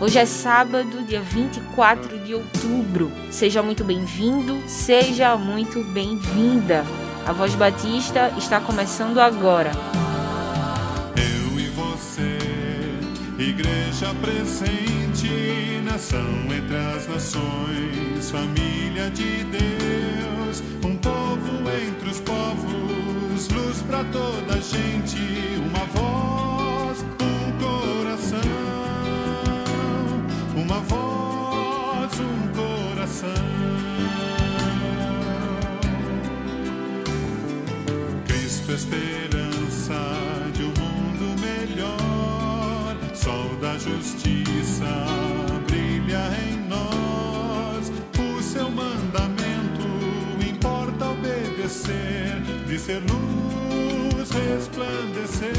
Hoje é sábado, dia 24 de outubro. Seja muito bem-vindo, seja muito bem-vinda. A Voz Batista está começando agora. Eu e você, igreja presente, nação entre as nações, família de Deus, um povo entre os povos, luz para toda a gente, uma voz, uma voz, um coração. Cristo, esperança de um mundo melhor, sol da justiça brilha em nós. O seu mandamento importa obedecer, de ser luz resplandecer,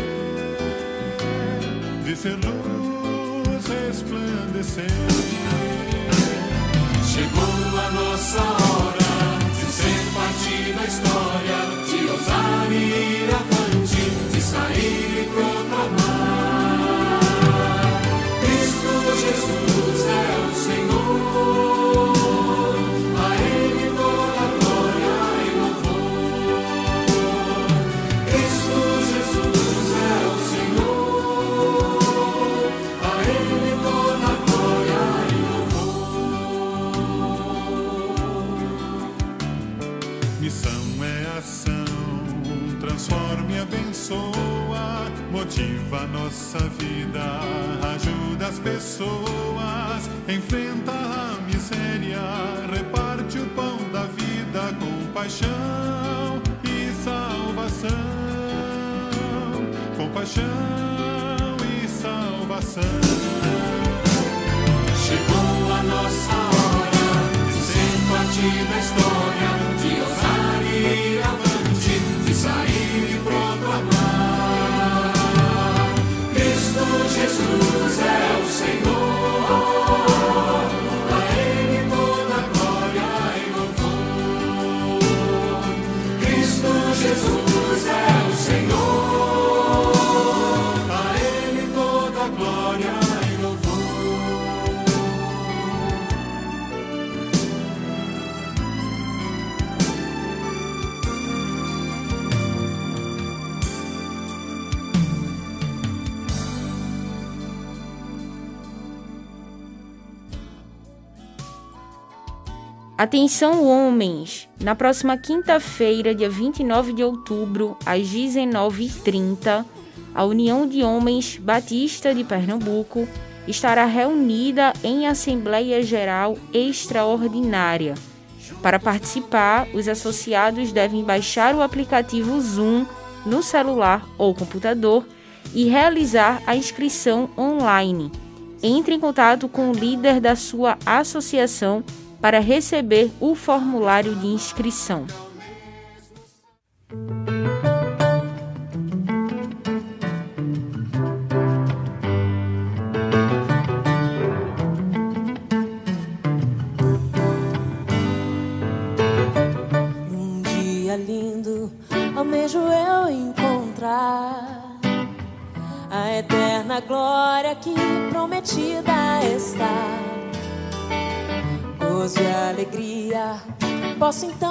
de ser luz nossa vida, ajuda as pessoas, enfrenta a miséria, reparte o pão da vida com paixão e salvação, com paixão e salvação. Chegou a nossa hora de ser da história, Atenção, homens! Na próxima quinta-feira, dia 29 de outubro, às 19h30, a União de Homens Batista de Pernambuco estará reunida em Assembleia Geral Extraordinária. Para participar, os associados devem baixar o aplicativo Zoom no celular ou computador e realizar a inscrição online. Entre em contato com o líder da sua associação para receber o formulário de inscrição. Então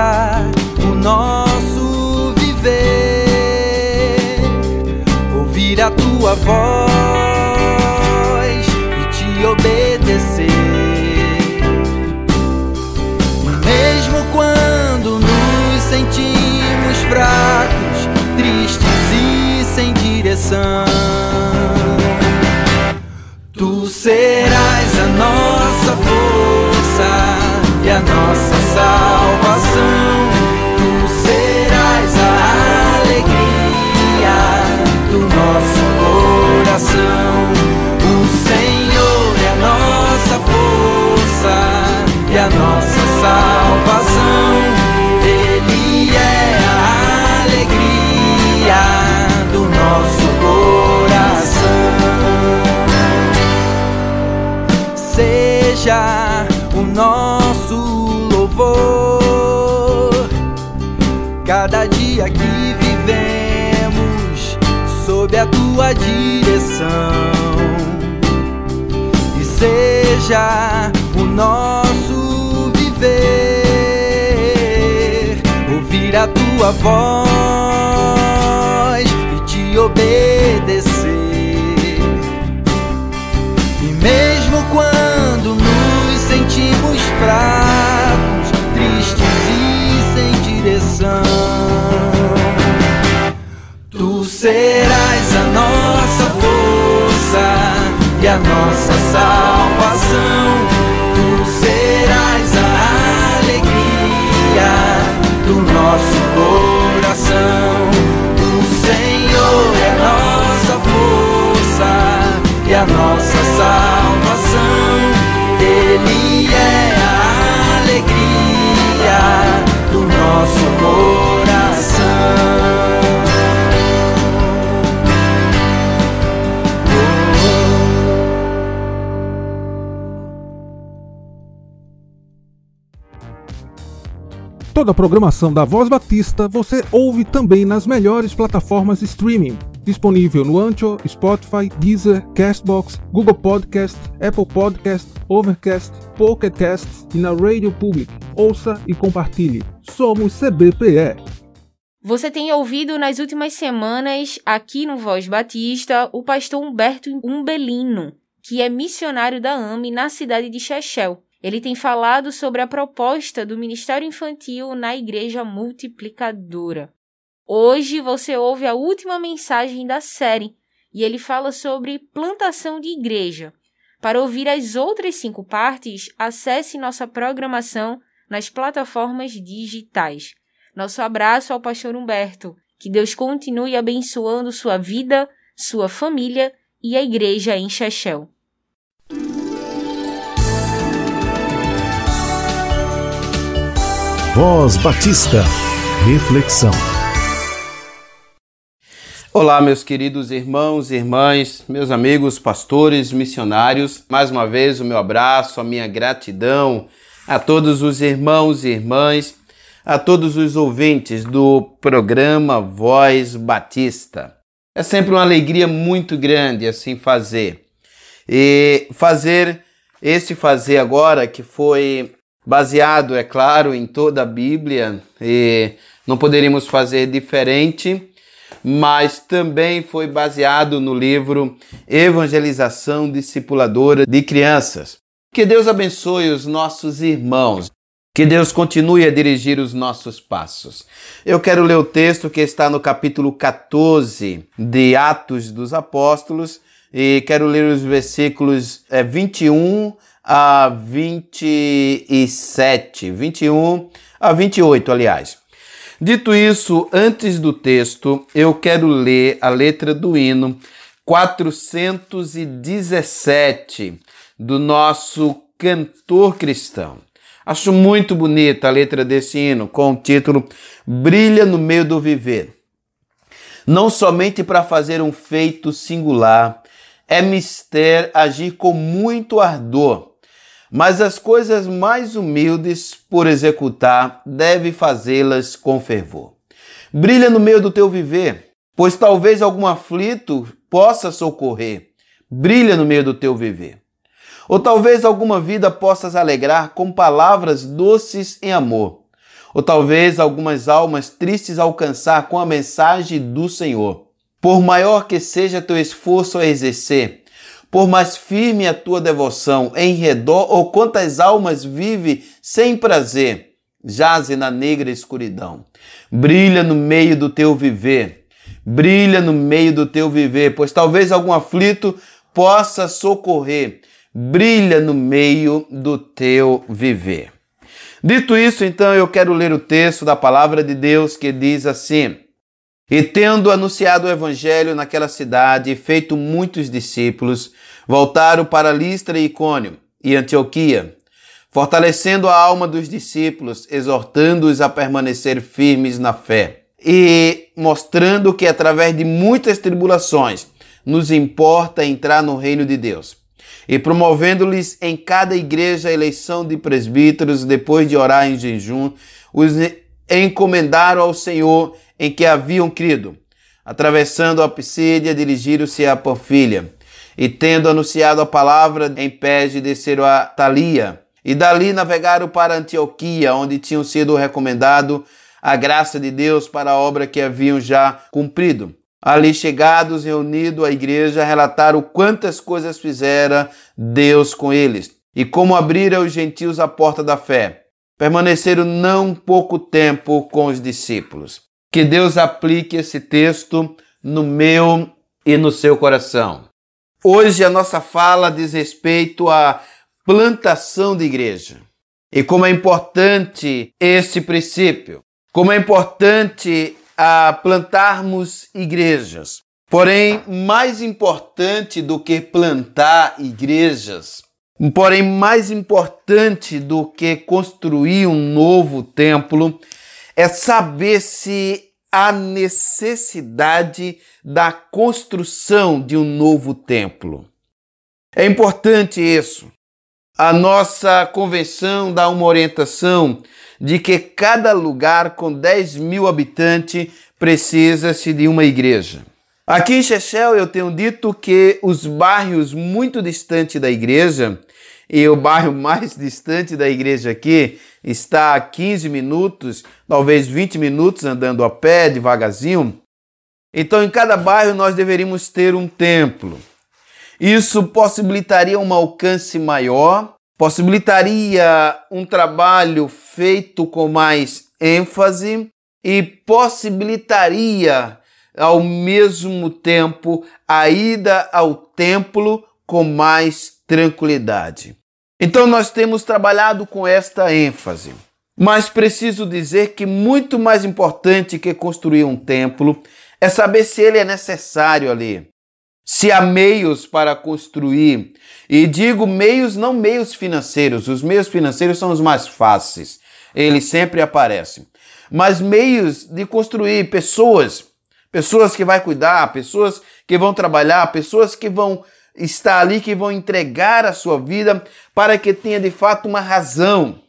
o nosso viver, ouvir a tua voz e te obedecer. Mesmo quando nos sentimos fracos, tristes e sem direção, tu serás a nossa força e a nossa salvação. seja o nosso louvor. Cada dia que vivemos sob a tua direção. E seja o nosso viver ouvir a tua voz e te obedecer. E mesmo quando corpos fracos, tristes e sem direção. Tu serás a nossa força e a nossa salvação. Tu serás a alegria do nosso coração. O Senhor é a nossa força e a nossa toda a programação da Voz Batista, você ouve também nas melhores plataformas de streaming. Disponível no Ancho, Spotify, Deezer, Castbox, Google Podcast, Apple Podcast, Overcast, Pocket Cast e na Radio Public. Ouça e compartilhe. Somos CBPE. Você tem ouvido nas últimas semanas, aqui no Voz Batista, o pastor Humberto Umbelino, que é missionário da AME na cidade de Chechel, ele tem falado sobre a proposta do Ministério Infantil na Igreja Multiplicadora. Hoje você ouve a última mensagem da série e ele fala sobre plantação de igreja. Para ouvir as outras cinco partes, acesse nossa programação nas plataformas digitais. Nosso abraço ao pastor Humberto. Que Deus continue abençoando sua vida, sua família e a igreja em Chechel. Voz Batista. Reflexão. Olá, meus queridos irmãos e irmãs, meus amigos, pastores, missionários. Mais uma vez, o meu abraço, a minha gratidão a todos os irmãos e irmãs, a todos os ouvintes do programa Voz Batista. É sempre uma alegria muito grande assim fazer. E fazer esse fazer agora que foi baseado, é claro, em toda a Bíblia, e não poderíamos fazer diferente, mas também foi baseado no livro Evangelização Discipuladora de Crianças. Que Deus abençoe os nossos irmãos. Que Deus continue a dirigir os nossos passos. Eu quero ler o texto que está no capítulo 14 de Atos dos Apóstolos e quero ler os versículos é, 21 a 27, 21 a 28, aliás. Dito isso, antes do texto, eu quero ler a letra do hino 417 do nosso cantor cristão. Acho muito bonita a letra desse hino, com o título Brilha no meio do viver. Não somente para fazer um feito singular, é mister agir com muito ardor mas as coisas mais humildes por executar, deve fazê-las com fervor. Brilha no meio do teu viver, pois talvez algum aflito possa socorrer. Brilha no meio do teu viver. Ou talvez alguma vida possas alegrar com palavras doces em amor. Ou talvez algumas almas tristes alcançar com a mensagem do Senhor. Por maior que seja teu esforço a exercer, por mais firme a tua devoção, em redor ou quantas almas vive sem prazer, jaze na negra escuridão. Brilha no meio do teu viver, brilha no meio do teu viver, pois talvez algum aflito possa socorrer. Brilha no meio do teu viver. Dito isso, então, eu quero ler o texto da palavra de Deus que diz assim: e tendo anunciado o evangelho naquela cidade e feito muitos discípulos, voltaram para Listra e Icônio e Antioquia, fortalecendo a alma dos discípulos, exortando-os a permanecer firmes na fé e mostrando que através de muitas tribulações nos importa entrar no reino de Deus. E promovendo-lhes em cada igreja a eleição de presbíteros, depois de orar em jejum, os encomendaram ao Senhor em que haviam crido. Atravessando a Pisídia, dirigiram-se a Panfilha, e tendo anunciado a palavra em Pege, desceram a Talia, e dali navegaram para Antioquia, onde tinham sido recomendado a graça de Deus para a obra que haviam já cumprido. Ali chegados, reunido a igreja, relataram quantas coisas fizera Deus com eles, e como abrira os gentios a porta da fé. Permaneceram não pouco tempo com os discípulos. Que Deus aplique esse texto no meu e no seu coração. Hoje a nossa fala diz respeito à plantação de igreja. E como é importante esse princípio, como é importante a plantarmos igrejas. Porém, mais importante do que plantar igrejas, porém mais importante do que construir um novo templo, é saber se há necessidade da construção de um novo templo. É importante isso. A nossa convenção dá uma orientação de que cada lugar com 10 mil habitantes precisa-se de uma igreja. Aqui em Chechel eu tenho dito que os bairros muito distantes da igreja, e o bairro mais distante da igreja aqui está a 15 minutos, talvez 20 minutos andando a pé, devagarzinho. Então, em cada bairro nós deveríamos ter um templo. Isso possibilitaria um alcance maior, possibilitaria um trabalho feito com mais ênfase e possibilitaria ao mesmo tempo a ida ao templo com mais tranquilidade. Então nós temos trabalhado com esta ênfase. Mas preciso dizer que muito mais importante que construir um templo é saber se ele é necessário ali. Se há meios para construir, e digo meios, não meios financeiros, os meios financeiros são os mais fáceis, eles sempre aparecem. Mas meios de construir pessoas, pessoas que vai cuidar, pessoas que vão trabalhar, pessoas que vão estar ali, que vão entregar a sua vida para que tenha de fato uma razão.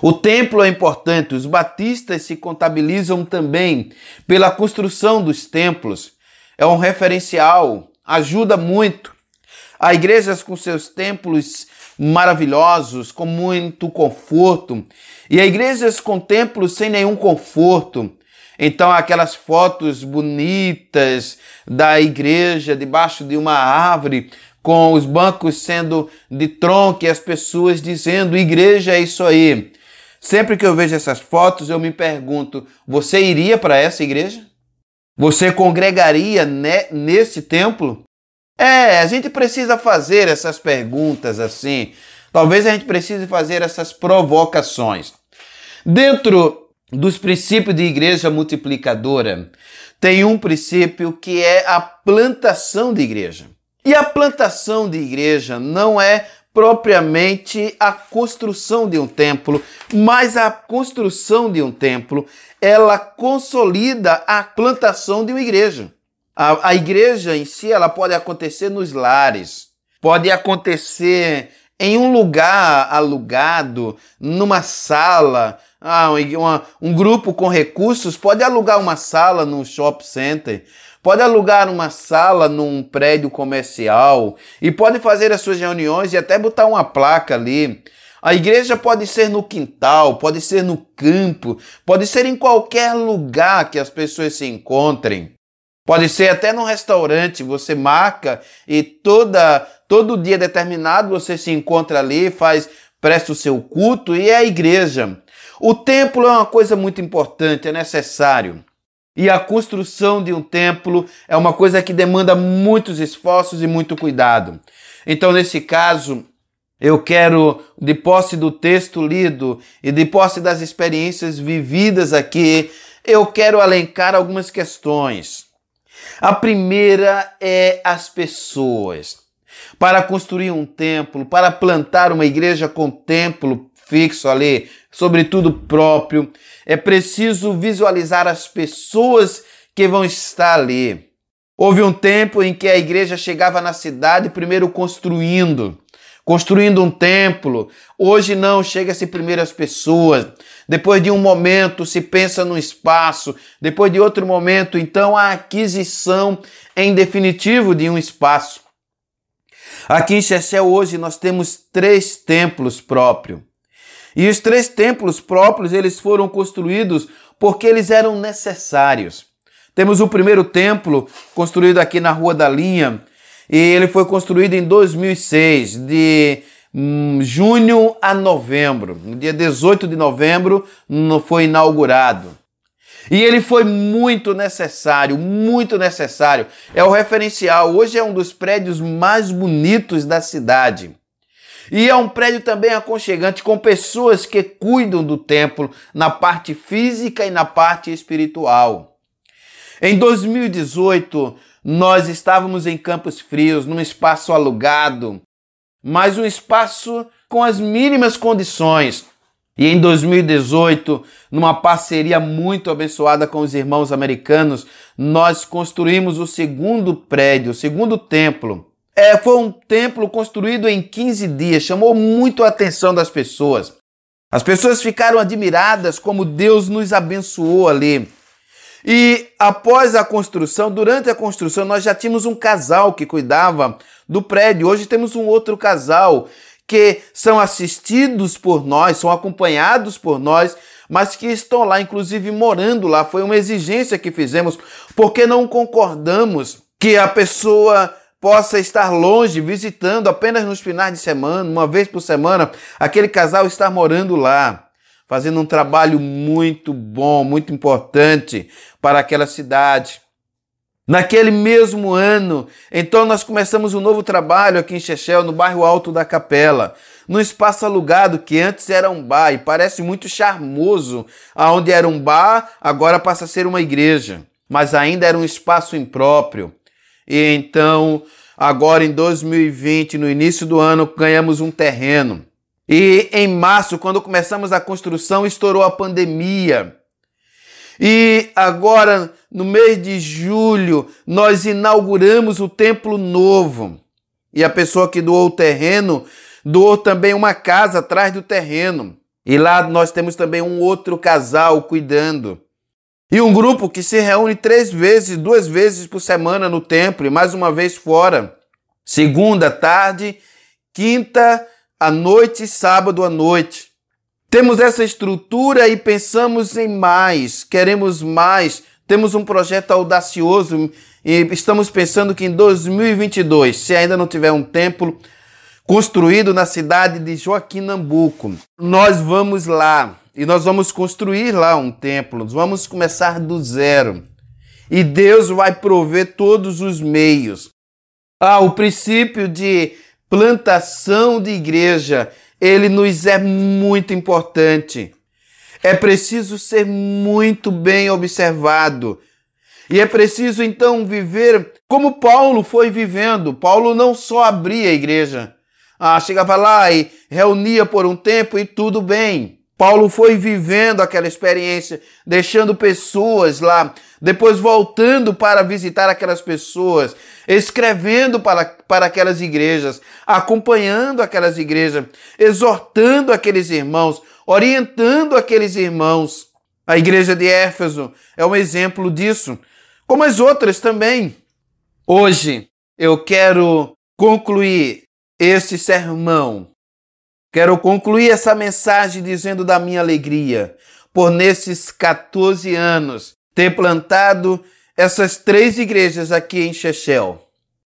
O templo é importante, os batistas se contabilizam também pela construção dos templos. É um referencial, ajuda muito. Há igrejas com seus templos maravilhosos, com muito conforto, e há igrejas com templos sem nenhum conforto. Então, aquelas fotos bonitas da igreja debaixo de uma árvore, com os bancos sendo de tronco e as pessoas dizendo: igreja é isso aí. Sempre que eu vejo essas fotos, eu me pergunto: você iria para essa igreja? Você congregaria nesse templo? É, a gente precisa fazer essas perguntas assim. Talvez a gente precise fazer essas provocações. Dentro dos princípios de igreja multiplicadora, tem um princípio que é a plantação de igreja. E a plantação de igreja não é propriamente a construção de um templo, mas a construção de um templo, ela consolida a plantação de uma igreja. A, a igreja em si, ela pode acontecer nos lares, pode acontecer em um lugar alugado, numa sala, ah, uma, um grupo com recursos pode alugar uma sala num shopping center, pode alugar uma sala num prédio comercial e pode fazer as suas reuniões e até botar uma placa ali. A igreja pode ser no quintal, pode ser no campo, pode ser em qualquer lugar que as pessoas se encontrem. Pode ser até num restaurante, você marca e toda todo dia determinado você se encontra ali, faz presta o seu culto e é a igreja. O templo é uma coisa muito importante, é necessário. E a construção de um templo é uma coisa que demanda muitos esforços e muito cuidado. Então, nesse caso, eu quero, de posse do texto lido e de posse das experiências vividas aqui, eu quero alencar algumas questões. A primeira é as pessoas. Para construir um templo, para plantar uma igreja com templo fixo ali, sobretudo próprio. É preciso visualizar as pessoas que vão estar ali. Houve um tempo em que a igreja chegava na cidade primeiro construindo, construindo um templo. Hoje não, chega-se primeiro as pessoas. Depois de um momento se pensa no espaço, depois de outro momento, então a aquisição em definitivo de um espaço. Aqui em Chechel hoje nós temos três templos próprios. E os três templos próprios, eles foram construídos porque eles eram necessários. Temos o primeiro templo construído aqui na Rua da Linha, e ele foi construído em 2006, de hum, junho a novembro. No dia 18 de novembro foi inaugurado. E ele foi muito necessário, muito necessário. É o referencial. Hoje é um dos prédios mais bonitos da cidade. E é um prédio também aconchegante com pessoas que cuidam do templo na parte física e na parte espiritual. Em 2018, nós estávamos em Campos Frios, num espaço alugado, mas um espaço com as mínimas condições. E em 2018, numa parceria muito abençoada com os irmãos americanos, nós construímos o segundo prédio, o segundo templo é, foi um templo construído em 15 dias, chamou muito a atenção das pessoas. As pessoas ficaram admiradas como Deus nos abençoou ali. E após a construção, durante a construção, nós já tínhamos um casal que cuidava do prédio. Hoje temos um outro casal que são assistidos por nós, são acompanhados por nós, mas que estão lá, inclusive morando lá. Foi uma exigência que fizemos, porque não concordamos que a pessoa possa estar longe, visitando apenas nos finais de semana, uma vez por semana, aquele casal estar morando lá fazendo um trabalho muito bom, muito importante para aquela cidade. Naquele mesmo ano, então nós começamos um novo trabalho aqui em Chechel, no bairro Alto da Capela, num espaço alugado que antes era um bar e parece muito charmoso, aonde era um bar, agora passa a ser uma igreja, mas ainda era um espaço impróprio. E então, agora em 2020, no início do ano, ganhamos um terreno. E em março, quando começamos a construção, estourou a pandemia. E agora, no mês de julho, nós inauguramos o templo novo. E a pessoa que doou o terreno doou também uma casa atrás do terreno. E lá nós temos também um outro casal cuidando. E um grupo que se reúne três vezes, duas vezes por semana no templo e mais uma vez fora. Segunda tarde, quinta à noite e sábado à noite. Temos essa estrutura e pensamos em mais, queremos mais, temos um projeto audacioso e estamos pensando que em 2022, se ainda não tiver um templo construído na cidade de Joaquim Nambuco, nós vamos lá e nós vamos construir lá um templo, nós vamos começar do zero. E Deus vai prover todos os meios. Ah, o princípio de plantação de igreja, ele nos é muito importante. É preciso ser muito bem observado. E é preciso então viver como Paulo foi vivendo. Paulo não só abria a igreja, ah, chegava lá e reunia por um tempo e tudo bem. Paulo foi vivendo aquela experiência, deixando pessoas lá, depois voltando para visitar aquelas pessoas, escrevendo para, para aquelas igrejas, acompanhando aquelas igrejas, exortando aqueles irmãos, orientando aqueles irmãos. A igreja de Éfeso é um exemplo disso, como as outras também. Hoje eu quero concluir esse sermão Quero concluir essa mensagem dizendo da minha alegria por nesses 14 anos ter plantado essas três igrejas aqui em Chechel.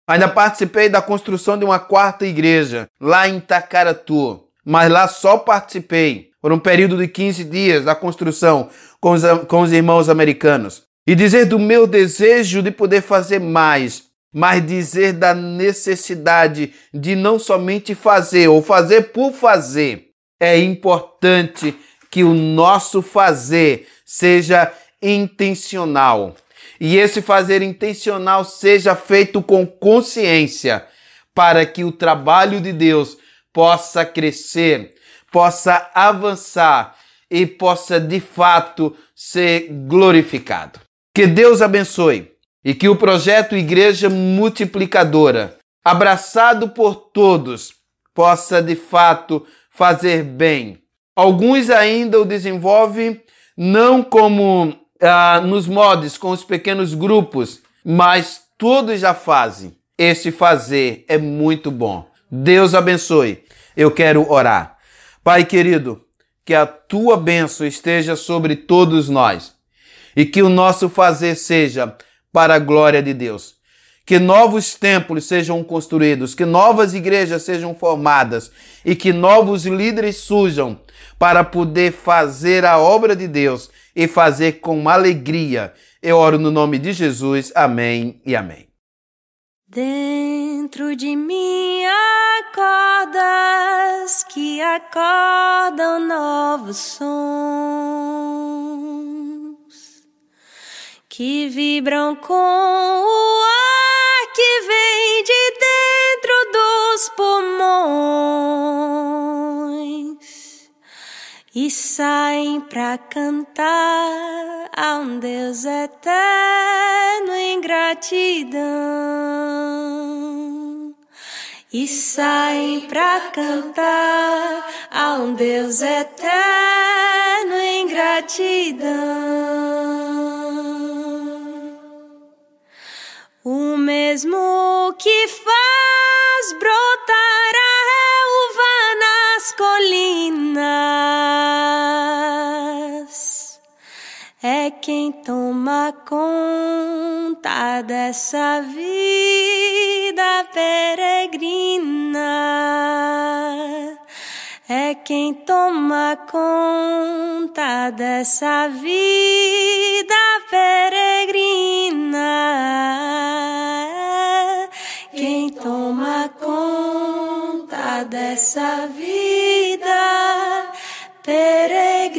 Ainda participei da construção de uma quarta igreja lá em Tacaratu, mas lá só participei por um período de 15 dias da construção com os, com os irmãos americanos. E dizer do meu desejo de poder fazer mais mas dizer da necessidade de não somente fazer ou fazer por fazer. É importante que o nosso fazer seja intencional. E esse fazer intencional seja feito com consciência, para que o trabalho de Deus possa crescer, possa avançar e possa de fato ser glorificado. Que Deus abençoe e que o projeto Igreja Multiplicadora, abraçado por todos, possa de fato fazer bem. Alguns ainda o desenvolvem não como ah, nos modos com os pequenos grupos, mas todos já fazem. Esse fazer é muito bom. Deus abençoe. Eu quero orar. Pai querido, que a tua bênção esteja sobre todos nós e que o nosso fazer seja para a glória de Deus. Que novos templos sejam construídos, que novas igrejas sejam formadas e que novos líderes surjam para poder fazer a obra de Deus e fazer com alegria. Eu oro no nome de Jesus. Amém e amém. Dentro de mim há cordas que acordam novos sons que vibram com o ar que vem de dentro dos pulmões e saem pra cantar a um Deus eterno em gratidão. E saem pra cantar a um Deus eterno em gratidão. O mesmo que faz brotar a relva nas colinas. É quem toma conta dessa vida peregrina. É quem toma conta dessa vida peregrina. Quem toma conta dessa vida peregrina.